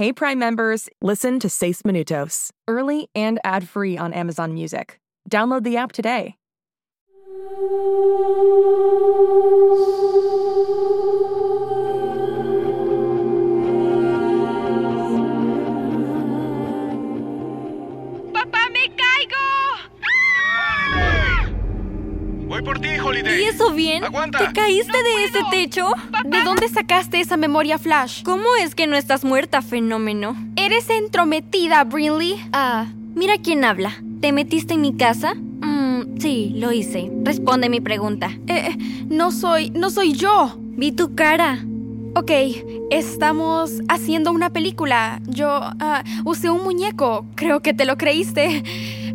Hey Prime members, listen to Seis Minutos, early and ad-free on Amazon Music. Download the app today. Holiday. ¿Y eso bien? ¡Aguanta! ¿Te caíste de ese techo? ¿De dónde sacaste esa memoria flash? ¿Cómo es que no estás muerta, fenómeno? Eres entrometida, Brinley. Ah, mira quién habla. ¿Te metiste en mi casa? Mm, sí, lo hice. Responde mi pregunta. Eh, no soy, no soy yo. Vi tu cara. Ok, estamos haciendo una película. Yo ah, usé un muñeco. Creo que te lo creíste.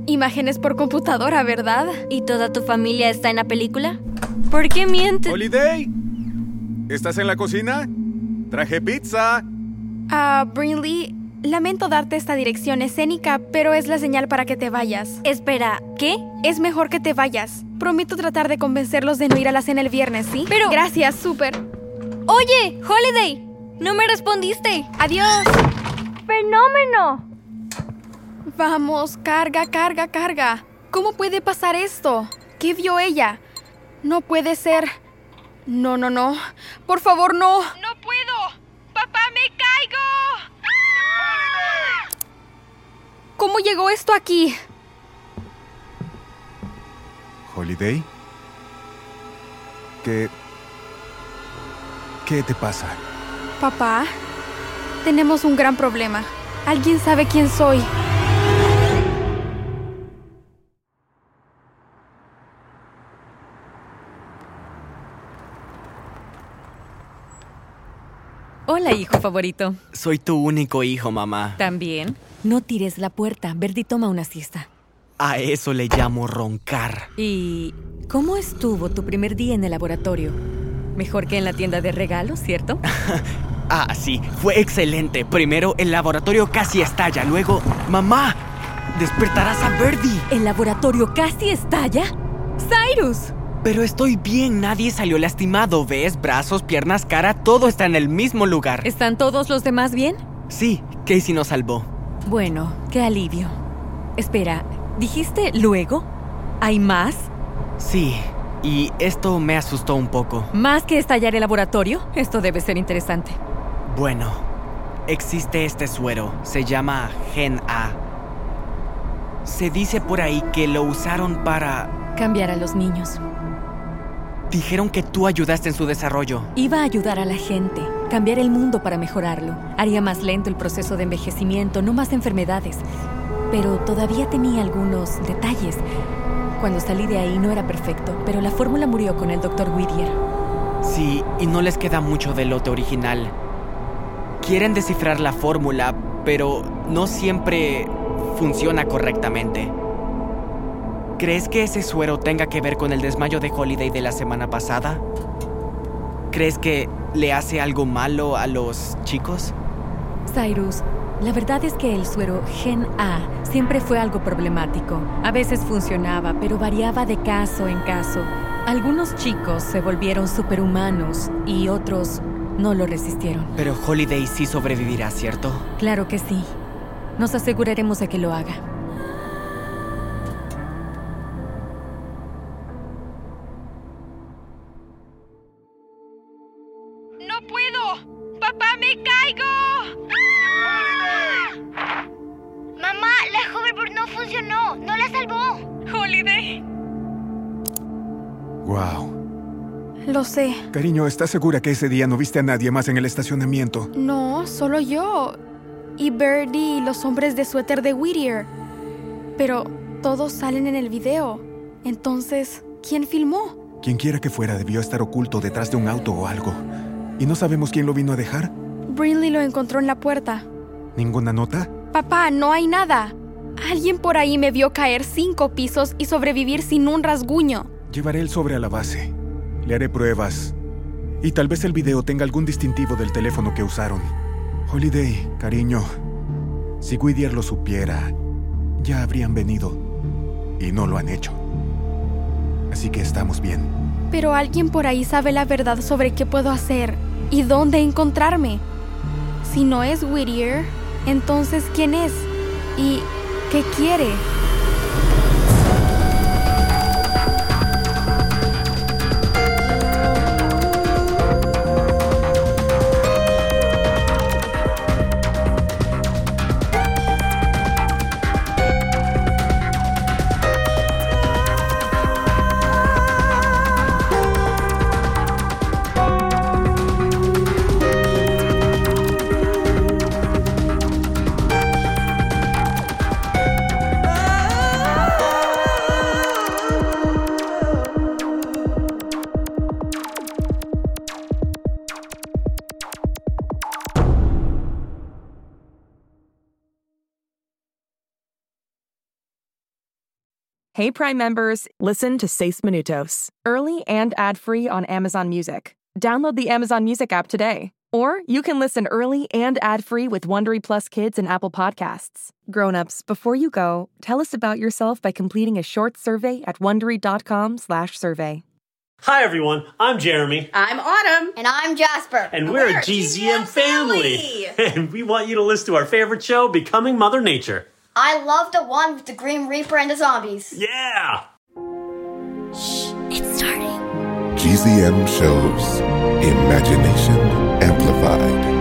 Imágenes por computadora, ¿verdad? ¿Y toda tu familia está en la película? ¿Por qué mientes? Holiday. ¿Estás en la cocina? Traje pizza. Ah, Brinley, lamento darte esta dirección escénica, pero es la señal para que te vayas. Espera, ¿qué? Es mejor que te vayas. Prometo tratar de convencerlos de no ir a la cena el viernes, ¿sí? Pero- Gracias, súper. Oye, Holiday, no me respondiste. Adiós. ¡Fenómeno! Vamos, carga, carga, carga. ¿Cómo puede pasar esto? ¿Qué vio ella? No puede ser. No, no, no. Por favor, no. ¡No puedo! ¡Papá, me caigo! ¿Cómo llegó esto aquí? Holiday. ¿Qué... ¿Qué te pasa? Papá, tenemos un gran problema. ¿Alguien sabe quién soy? Hola, hijo favorito. Soy tu único hijo, mamá. También. No tires la puerta. Verdi toma una siesta. A eso le llamo roncar. ¿Y cómo estuvo tu primer día en el laboratorio? Mejor que en la tienda de regalos, ¿cierto? Ah, sí, fue excelente. Primero el laboratorio casi estalla, luego... ¡Mamá! ¡Despertarás a Verdi! ¿El laboratorio casi estalla? ¡Cyrus! Pero estoy bien, nadie salió lastimado. ¿Ves? Brazos, piernas, cara, todo está en el mismo lugar. ¿Están todos los demás bien? Sí, Casey nos salvó. Bueno, qué alivio. Espera, ¿dijiste luego? ¿Hay más? Sí, y esto me asustó un poco. ¿Más que estallar el laboratorio? Esto debe ser interesante. Bueno, existe este suero, se llama Gen A. Se dice por ahí que lo usaron para... Cambiar a los niños. Dijeron que tú ayudaste en su desarrollo. Iba a ayudar a la gente, cambiar el mundo para mejorarlo. Haría más lento el proceso de envejecimiento, no más enfermedades. Pero todavía tenía algunos detalles. Cuando salí de ahí no era perfecto, pero la fórmula murió con el Dr. Whittier. Sí, y no les queda mucho del lote original. Quieren descifrar la fórmula, pero no siempre funciona correctamente. ¿Crees que ese suero tenga que ver con el desmayo de Holiday de la semana pasada? ¿Crees que le hace algo malo a los chicos? Cyrus, la verdad es que el suero Gen A siempre fue algo problemático. A veces funcionaba, pero variaba de caso en caso. Algunos chicos se volvieron superhumanos y otros no lo resistieron. Pero Holiday sí sobrevivirá, ¿cierto? Claro que sí. Nos aseguraremos de que lo haga. ¡No puedo! ¡Papá, me caigo! Mamá, la hoverboard no funcionó. No la salvó. ¡Holiday! Wow. Lo sé. Cariño, ¿estás segura que ese día no viste a nadie más en el estacionamiento? No, solo yo. Y Birdie y los hombres de suéter de Whittier. Pero todos salen en el video. Entonces, ¿quién filmó? Quien quiera que fuera debió estar oculto detrás de un auto o algo. ¿Y no sabemos quién lo vino a dejar? Brinley lo encontró en la puerta. ¿Ninguna nota? Papá, no hay nada. Alguien por ahí me vio caer cinco pisos y sobrevivir sin un rasguño. Llevaré el sobre a la base. Le haré pruebas. Y tal vez el video tenga algún distintivo del teléfono que usaron. Holiday, cariño. Si Whittier lo supiera, ya habrían venido. Y no lo han hecho. Así que estamos bien. Pero alguien por ahí sabe la verdad sobre qué puedo hacer y dónde encontrarme. Si no es Whittier, entonces ¿quién es? ¿Y qué quiere? Hey Prime members, listen to Seis Minutos, early and ad-free on Amazon Music. Download the Amazon Music app today. Or you can listen early and ad-free with Wondery Plus Kids and Apple Podcasts. Grown-ups, before you go, tell us about yourself by completing a short survey at wondery.com/survey. Hi everyone, I'm Jeremy, I'm Autumn. And I'm Jasper. and we're, a GZM, family. And we want you to listen to our favorite show, Becoming Mother Nature. I love the one with the Green Reaper and the zombies. Yeah! Shh, It's starting. GZM shows Imagination Amplified.